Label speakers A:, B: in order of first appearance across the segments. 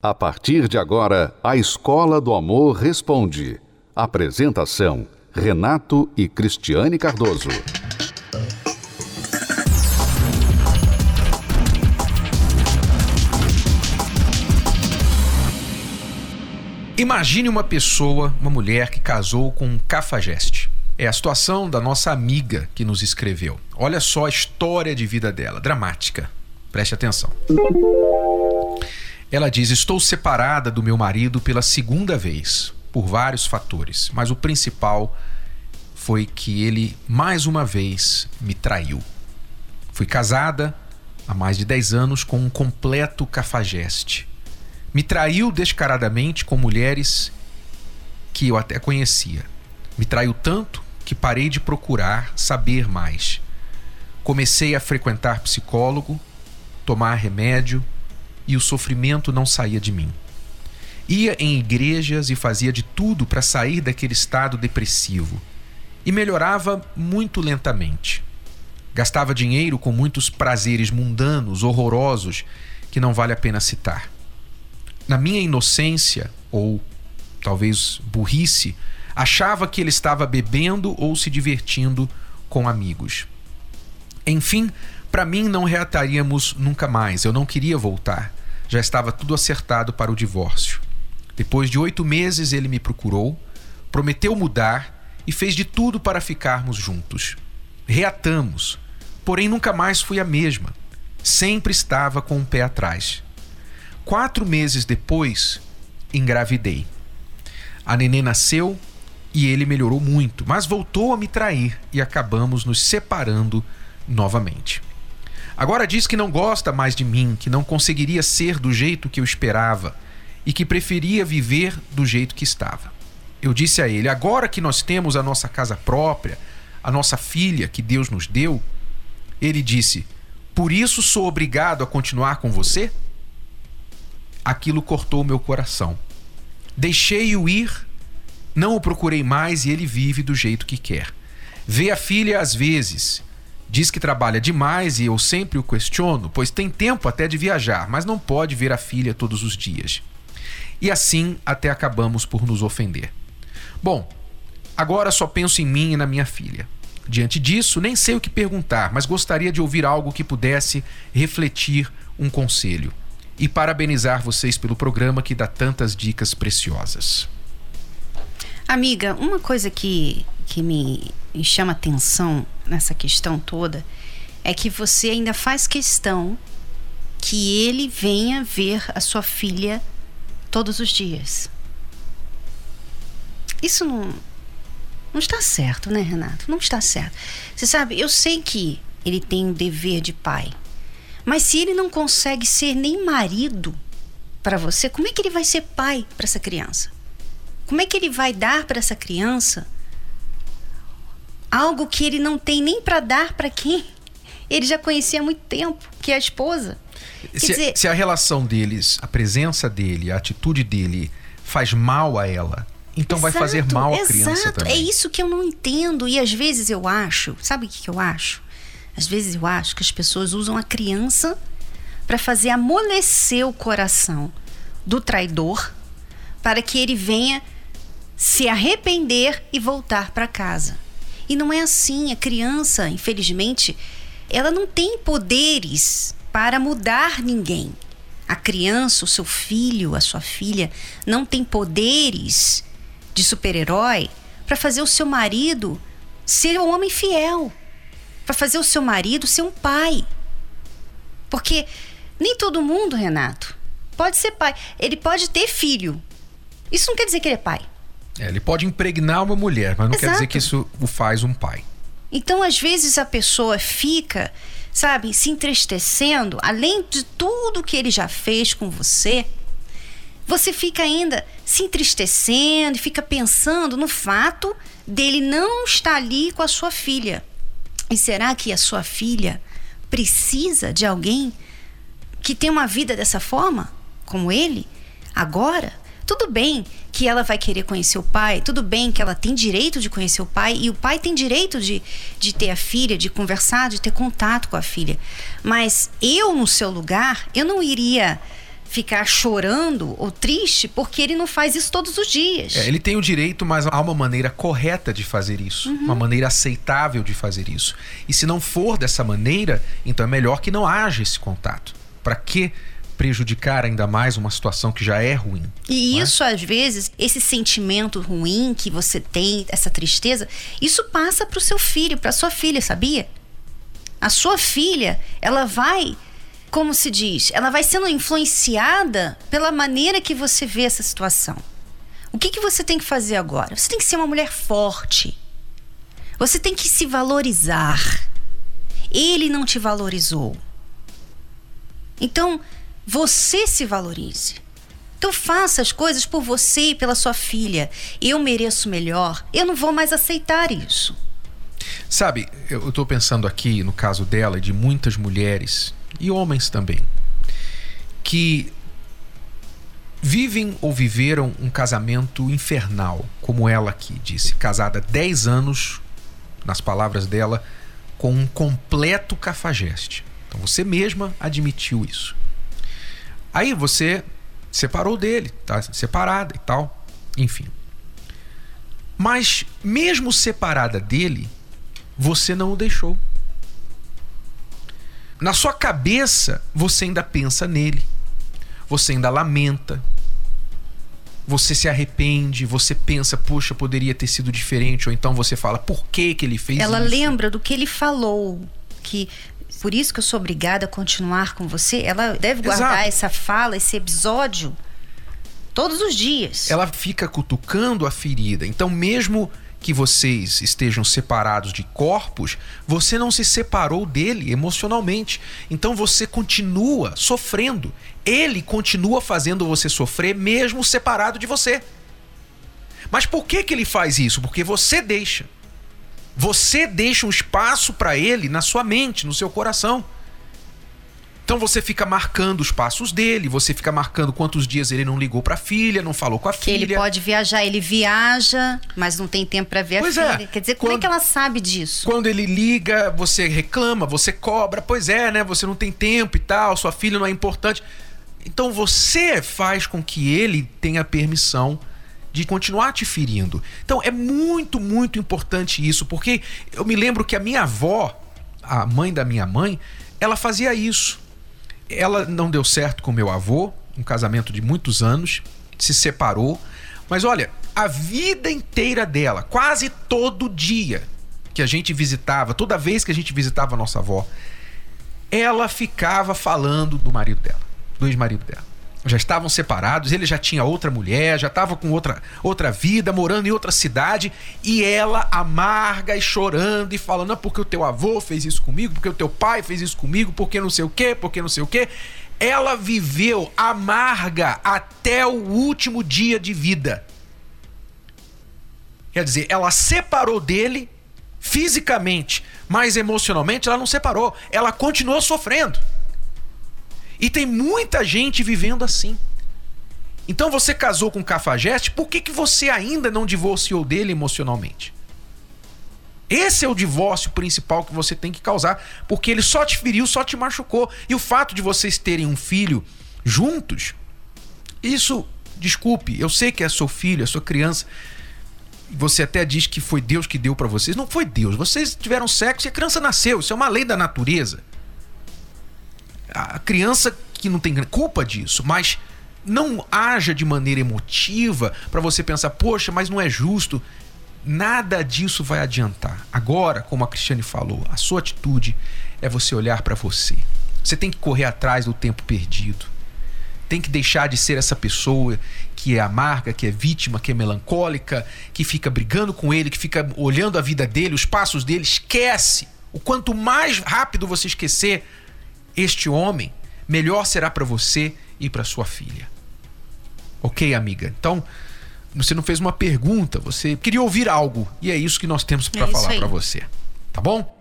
A: A partir de agora, a Escola do Amor Responde. Apresentação: Renato e Cristiane Cardoso.
B: Imagine uma pessoa, uma mulher que casou com um cafajeste. É a situação da nossa amiga que nos escreveu. Olha só a história de vida dela, dramática. Preste atenção. Ela diz: Estou separada do meu marido pela segunda vez, por vários fatores, mas o principal foi que ele mais uma vez me traiu. Fui casada há mais de 10 anos com um completo cafajeste. Me traiu descaradamente com mulheres que eu até conhecia. Me traiu tanto que parei de procurar saber mais. Comecei a frequentar psicólogo, tomar remédio e o sofrimento não saía de mim. Ia em igrejas e fazia de tudo para sair daquele estado depressivo. E melhorava muito lentamente. Gastava dinheiro com muitos prazeres mundanos, horrorosos, que não vale a pena citar. Na minha inocência, ou talvez burrice, achava que ele estava bebendo ou se divertindo com amigos. Enfim, para mim não reataríamos nunca mais, eu não queria voltar já estava tudo acertado para o divórcio. Depois de oito meses, ele me procurou, prometeu mudar e fez de tudo para ficarmos juntos. Reatamos, porém nunca mais fui a mesma. Sempre estava com o um pé atrás. Quatro meses depois, engravidei. A nenê nasceu e ele melhorou muito, mas voltou a me trair e acabamos nos separando novamente. Agora diz que não gosta mais de mim, que não conseguiria ser do jeito que eu esperava e que preferia viver do jeito que estava. Eu disse a ele: agora que nós temos a nossa casa própria, a nossa filha que Deus nos deu, ele disse: por isso sou obrigado a continuar com você? Aquilo cortou meu coração. Deixei-o ir, não o procurei mais e ele vive do jeito que quer. Vê a filha às vezes Diz que trabalha demais e eu sempre o questiono, pois tem tempo até de viajar, mas não pode ver a filha todos os dias. E assim até acabamos por nos ofender. Bom, agora só penso em mim e na minha filha. Diante disso, nem sei o que perguntar, mas gostaria de ouvir algo que pudesse refletir um conselho. E parabenizar vocês pelo programa que dá tantas dicas preciosas.
C: Amiga, uma coisa que, que me chama atenção nessa questão toda é que você ainda faz questão que ele venha ver a sua filha todos os dias. Isso não, não está certo, né, Renato? Não está certo. Você sabe, eu sei que ele tem um dever de pai, mas se ele não consegue ser nem marido para você, como é que ele vai ser pai para essa criança? Como é que ele vai dar para essa criança algo que ele não tem nem para dar para quem ele já conhecia há muito tempo, que é a esposa.
B: Se, dizer, se, a relação deles, a presença dele, a atitude dele faz mal a ela, então exato, vai fazer mal à criança
C: exato.
B: também.
C: É isso que eu não entendo e às vezes eu acho, sabe o que, que eu acho? Às vezes eu acho que as pessoas usam a criança para fazer amolecer o coração do traidor para que ele venha se arrepender e voltar para casa. E não é assim. A criança, infelizmente, ela não tem poderes para mudar ninguém. A criança, o seu filho, a sua filha, não tem poderes de super-herói para fazer o seu marido ser um homem fiel, para fazer o seu marido ser um pai. Porque nem todo mundo, Renato, pode ser pai. Ele pode ter filho. Isso não quer dizer que ele é pai.
B: É, ele pode impregnar uma mulher, mas não Exato. quer dizer que isso o faz um pai.
C: Então, às vezes, a pessoa fica, sabe, se entristecendo, além de tudo que ele já fez com você, você fica ainda se entristecendo e fica pensando no fato dele não estar ali com a sua filha. E será que a sua filha precisa de alguém que tem uma vida dessa forma, como ele, agora? Tudo bem que ela vai querer conhecer o pai, tudo bem que ela tem direito de conhecer o pai e o pai tem direito de, de ter a filha, de conversar, de ter contato com a filha. Mas eu, no seu lugar, eu não iria ficar chorando ou triste porque ele não faz isso todos os dias.
B: É, ele tem o direito, mas há uma maneira correta de fazer isso, uhum. uma maneira aceitável de fazer isso. E se não for dessa maneira, então é melhor que não haja esse contato. Para que prejudicar ainda mais uma situação que já é ruim?
C: E é? isso, é? às vezes, esse sentimento ruim que você tem, essa tristeza, isso passa para o seu filho, para sua filha, sabia? A sua filha, ela vai como se diz, ela vai sendo influenciada pela maneira que você vê essa situação. O que, que você tem que fazer agora? Você tem que ser uma mulher forte. Você tem que se valorizar. Ele não te valorizou. Então, você se valorize. Então faça as coisas por você e pela sua filha. Eu mereço melhor. Eu não vou mais aceitar isso.
B: Sabe, eu estou pensando aqui no caso dela e de muitas mulheres e homens também, que vivem ou viveram um casamento infernal, como ela aqui disse, casada 10 anos, nas palavras dela, com um completo cafajeste. Então você mesma admitiu isso. Aí você separou dele, tá separada e tal, enfim. Mas mesmo separada dele, você não o deixou. Na sua cabeça, você ainda pensa nele. Você ainda lamenta. Você se arrepende, você pensa, puxa, poderia ter sido diferente, ou então você fala, por que que ele fez
C: Ela
B: isso?
C: lembra do que ele falou, que por isso que eu sou obrigada a continuar com você. Ela deve guardar Exato. essa fala, esse episódio todos os dias.
B: Ela fica cutucando a ferida. Então, mesmo que vocês estejam separados de corpos, você não se separou dele emocionalmente. Então você continua sofrendo. Ele continua fazendo você sofrer mesmo separado de você. Mas por que que ele faz isso? Porque você deixa. Você deixa um espaço para ele na sua mente, no seu coração. Então você fica marcando os passos dele, você fica marcando quantos dias ele não ligou para a filha, não falou com a
C: que
B: filha.
C: ele pode viajar, ele viaja, mas não tem tempo para ver pois a é. filha. Quer dizer, quando, como é que ela sabe disso?
B: Quando ele liga, você reclama, você cobra. Pois é, né? Você não tem tempo e tal, sua filha não é importante. Então você faz com que ele tenha permissão de continuar te ferindo. Então é muito, muito importante isso, porque eu me lembro que a minha avó, a mãe da minha mãe, ela fazia isso ela não deu certo com meu avô, um casamento de muitos anos, se separou. Mas olha, a vida inteira dela, quase todo dia que a gente visitava, toda vez que a gente visitava a nossa avó, ela ficava falando do marido dela, do ex-marido dela. Já estavam separados, ele já tinha outra mulher, já estava com outra, outra vida, morando em outra cidade, e ela amarga e chorando e falando: não, porque o teu avô fez isso comigo, porque o teu pai fez isso comigo, porque não sei o quê, porque não sei o quê. Ela viveu amarga até o último dia de vida. Quer dizer, ela separou dele fisicamente, mas emocionalmente ela não separou. Ela continuou sofrendo. E tem muita gente vivendo assim. Então você casou com Cafajeste, por que, que você ainda não divorciou dele emocionalmente? Esse é o divórcio principal que você tem que causar, porque ele só te feriu, só te machucou. E o fato de vocês terem um filho juntos, isso, desculpe, eu sei que é seu filho, é sua criança. Você até diz que foi Deus que deu para vocês. Não foi Deus. Vocês tiveram sexo e a criança nasceu. Isso é uma lei da natureza a criança que não tem culpa disso, mas não haja de maneira emotiva para você pensar, poxa, mas não é justo. Nada disso vai adiantar. Agora, como a Cristiane falou, a sua atitude é você olhar para você. Você tem que correr atrás do tempo perdido. Tem que deixar de ser essa pessoa que é amarga, que é vítima, que é melancólica, que fica brigando com ele, que fica olhando a vida dele, os passos dele. Esquece. O quanto mais rápido você esquecer, este homem, melhor será para você e para sua filha. Ok, amiga? Então, você não fez uma pergunta, você queria ouvir algo e é isso que nós temos para é falar para você. Tá bom?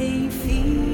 B: enfim.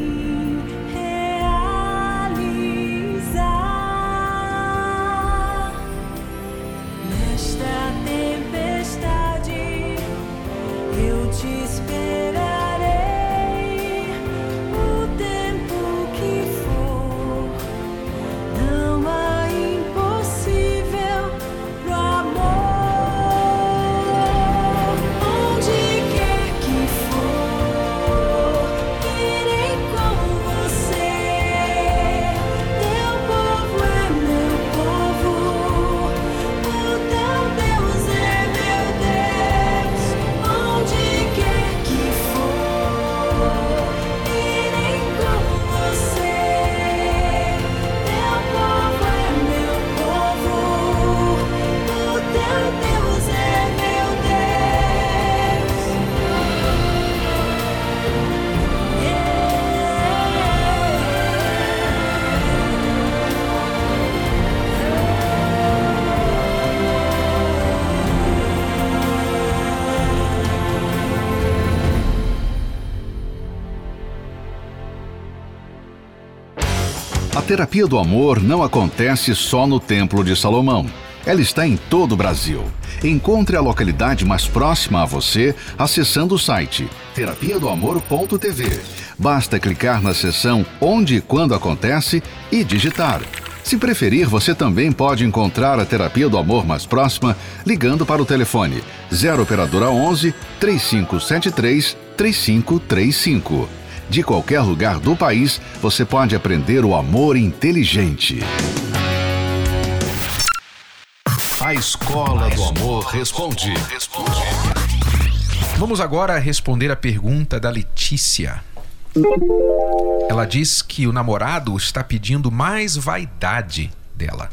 A: Terapia do amor não acontece só no Templo de Salomão. Ela está em todo o Brasil. Encontre a localidade mais próxima a você acessando o site terapia do amor.tv. Basta clicar na seção Onde e Quando Acontece e digitar. Se preferir, você também pode encontrar a terapia do amor mais próxima ligando para o telefone 0 operadora 11 3573 3535 de qualquer lugar do país, você pode aprender o amor inteligente. A Escola do Amor Responde.
B: Vamos agora responder a pergunta da Letícia. Ela diz que o namorado está pedindo mais vaidade dela.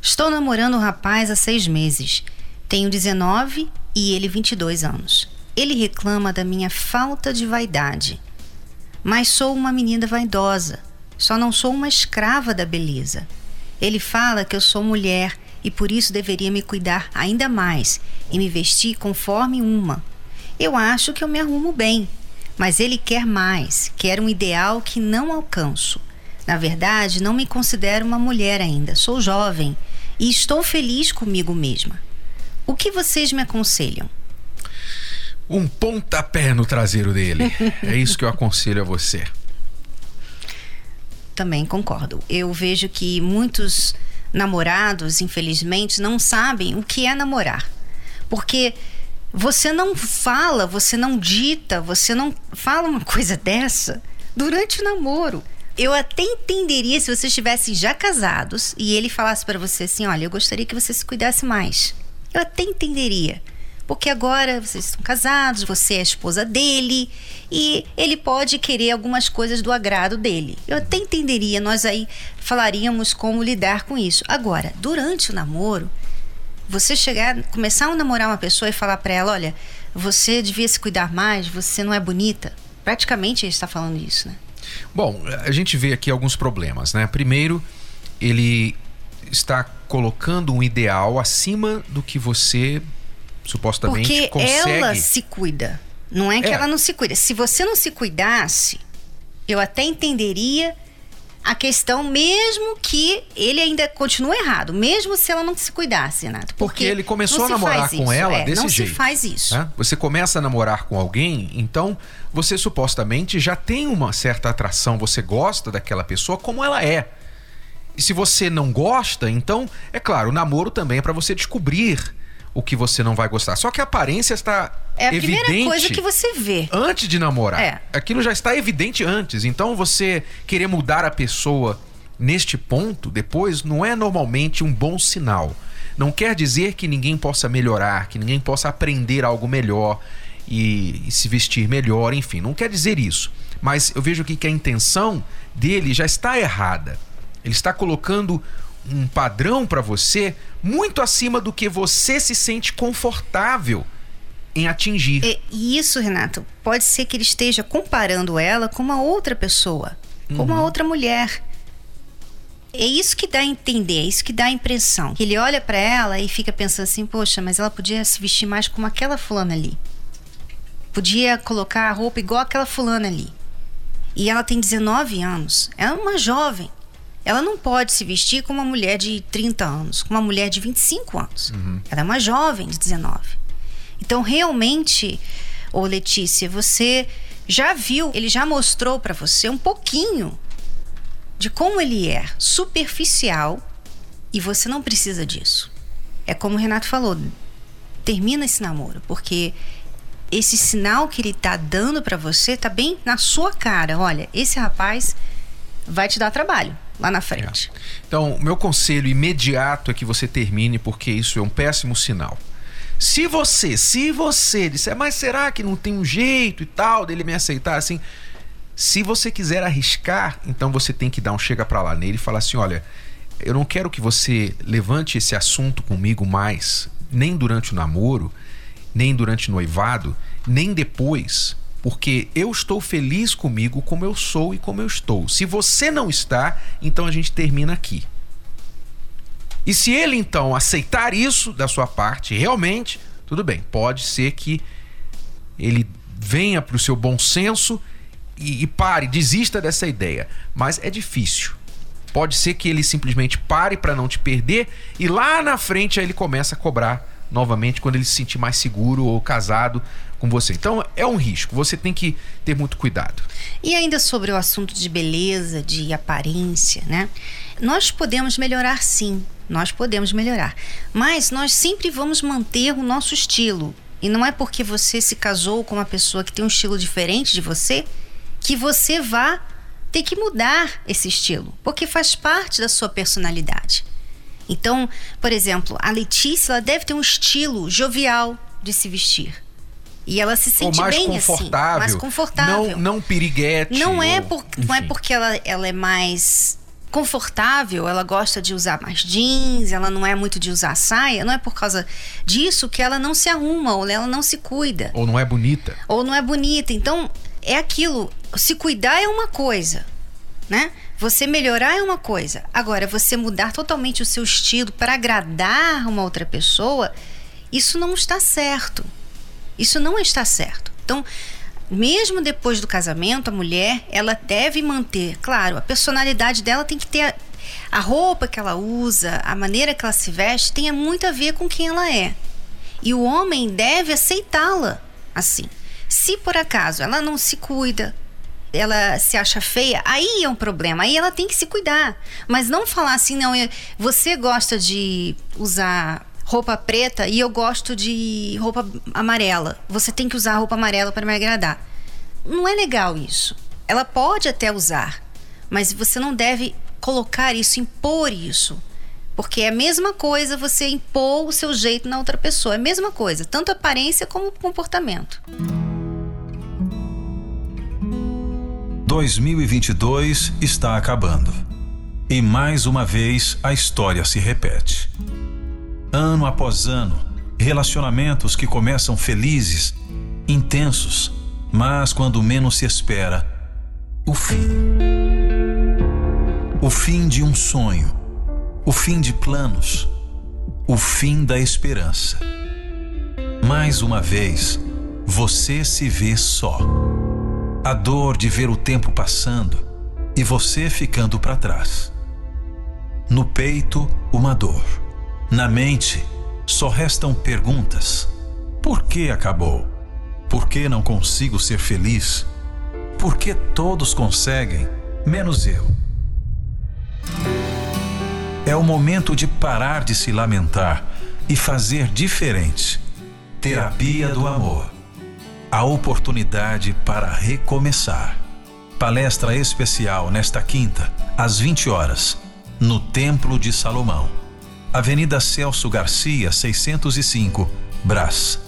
C: Estou namorando um rapaz há seis meses. Tenho 19 e ele 22 anos. Ele reclama da minha falta de vaidade. Mas sou uma menina vaidosa, só não sou uma escrava da beleza. Ele fala que eu sou mulher e por isso deveria me cuidar ainda mais e me vestir conforme uma. Eu acho que eu me arrumo bem, mas ele quer mais, quer um ideal que não alcanço. Na verdade, não me considero uma mulher ainda, sou jovem e estou feliz comigo mesma. O que vocês me aconselham?
B: Um pontapé no traseiro dele. é isso que eu aconselho a você.
C: Também concordo. Eu vejo que muitos namorados, infelizmente, não sabem o que é namorar. Porque você não fala, você não dita, você não fala uma coisa dessa durante o namoro. Eu até entenderia se vocês estivessem já casados e ele falasse para você assim: olha, eu gostaria que você se cuidasse mais. Eu até entenderia. Porque agora vocês estão casados, você é a esposa dele e ele pode querer algumas coisas do agrado dele. Eu até entenderia, nós aí falaríamos como lidar com isso. Agora, durante o namoro, você chegar, começar a namorar uma pessoa e falar para ela, olha, você devia se cuidar mais, você não é bonita. Praticamente ele está falando isso, né?
B: Bom, a gente vê aqui alguns problemas, né? Primeiro, ele está colocando um ideal acima do que você supostamente
C: Porque
B: consegue.
C: ela se cuida. Não é que
B: É.
C: ela não se cuida. Se você não se cuidasse, eu até entenderia a questão, mesmo que ele ainda continue errado, mesmo se ela não se cuidasse, Renato.
B: Porque ele começou
C: não
B: a namorar com
C: isso,
B: ela
C: é,
B: desse
C: não
B: jeito.
C: se faz isso.
B: né? Você começa a namorar com alguém, então você supostamente já tem uma certa atração, você gosta daquela pessoa como ela é. E se você não gosta, então, é claro, o namoro também é para você descobrir o que você não vai gostar. Só que a aparência está
C: É a
B: evidente
C: primeira coisa que você vê.
B: antes de namorar.
C: É.
B: Aquilo já está evidente antes. Então você querer mudar a pessoa neste ponto depois não é normalmente um bom sinal. Não quer dizer que ninguém possa melhorar, que ninguém possa aprender algo melhor e, e se vestir melhor, enfim, não quer dizer isso. Mas eu vejo aqui que a intenção dele já está errada. Ele está colocando um padrão para você muito acima do que você se sente confortável em atingir.
C: E, e isso, Renato, pode ser que ele esteja comparando ela com uma outra pessoa, com
B: Uhum.
C: uma outra mulher. É isso que dá a entender, é isso que dá a impressão. Ele olha pra ela e fica pensando assim: poxa, mas ela podia se vestir mais como aquela fulana ali. Podia colocar a roupa igual aquela fulana ali. E ela tem 19 anos. Ela é uma jovem. Ela não pode se vestir como uma mulher de 30 anos, como uma mulher de 25 anos. Ela é uma jovem de 19. Então, realmente, ô Letícia, você já viu, ele já mostrou pra você um pouquinho de como ele é superficial e você não precisa disso. É como o Renato falou, termina esse namoro, porque esse sinal que ele tá dando pra você tá bem na sua cara. Olha, esse rapaz vai te dar trabalho lá na frente.
B: Então, meu conselho imediato é que você termine, porque isso é um péssimo sinal. Se você, se você disser, mas será que não tem um jeito e tal dele me aceitar assim? Se você quiser arriscar, então você tem que dar um chega pra lá nele e falar assim: olha, eu não quero que você levante esse assunto comigo mais, nem durante o namoro, nem durante o noivado, nem depois, porque eu estou feliz comigo como eu sou e como eu estou. Se você não está, então a gente termina aqui. E se ele então aceitar isso da sua parte, realmente, tudo bem, pode ser que ele venha para o seu bom senso e, e pare, desista dessa ideia. Mas é difícil. Pode ser que ele simplesmente pare para não te perder e lá na frente aí ele começa a cobrar novamente quando ele se sentir mais seguro ou casado com você. Então é um risco, você tem que ter muito cuidado.
C: E ainda sobre o assunto de beleza, de aparência, né? Nós podemos melhorar sim, nós podemos melhorar. Mas nós sempre vamos manter o nosso estilo. E não é porque você se casou com uma pessoa que tem um estilo diferente de você que você vá ter que mudar esse estilo, porque faz parte da sua personalidade. Então, por exemplo, a Letícia ela deve ter um estilo jovial de se vestir. E ela se
B: Ou
C: sente
B: mais
C: bem
B: confortável.
C: assim, mais confortável.
B: Não, não piriguete.
C: Não é,
B: ou-
C: por, não é porque ela, ela é mais confortável, ela gosta de usar mais jeans, ela não é muito de usar saia, não é por causa disso que ela não se arruma ou ela não se cuida
B: Ou não é bonita.
C: ou não é bonita. Então, é aquilo, se cuidar é uma coisa, né? Você melhorar é uma coisa. Agora, você mudar totalmente o seu estilo para agradar uma outra pessoa, isso não está certo. Isso não está certo. Então, mesmo depois do casamento, a mulher, ela deve manter, claro, a personalidade dela tem que ter a, a roupa que ela usa, a maneira que ela se veste, tem muito a ver com quem ela é. E o homem deve aceitá-la assim. Se por acaso ela não se cuida, ela se acha feia, aí é um problema. Aí ela tem que se cuidar. Mas não falar assim, não, você gosta de usar roupa preta e eu gosto de roupa amarela. Você tem que usar roupa amarela para me agradar. Não é legal isso. Ela pode até usar, mas você não deve colocar isso, impor isso. Porque é a mesma coisa você impor o seu jeito na outra pessoa. É a mesma coisa, tanto aparência como comportamento.
D: 2022 está acabando. E mais uma vez a história se repete. Ano após ano, relacionamentos que começam felizes, intensos, mas quando menos se espera, o fim. O fim de um sonho, o fim de planos, o fim da esperança. Mais uma vez, você se vê só a dor de ver o tempo passando e você ficando para trás. No peito, uma dor. Na mente, só restam perguntas: por que acabou? Por que não consigo ser feliz? Por que todos conseguem, menos eu? É o momento de parar de se lamentar e fazer diferente. Terapia do amor a oportunidade para recomeçar. Palestra especial nesta quinta, às 20 horas, no Templo de Salomão. Avenida Celso Garcia, 605, Brás.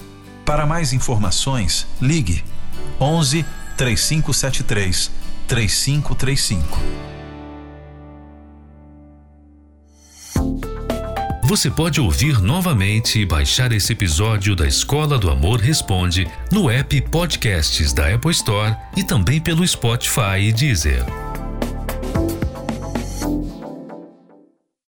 D: Para mais informações, ligue 11 3573 3535.
E: Você pode ouvir novamente e baixar esse episódio da Escola do Amor Responde no app Podcasts da Apple Store e também pelo Spotify e Deezer.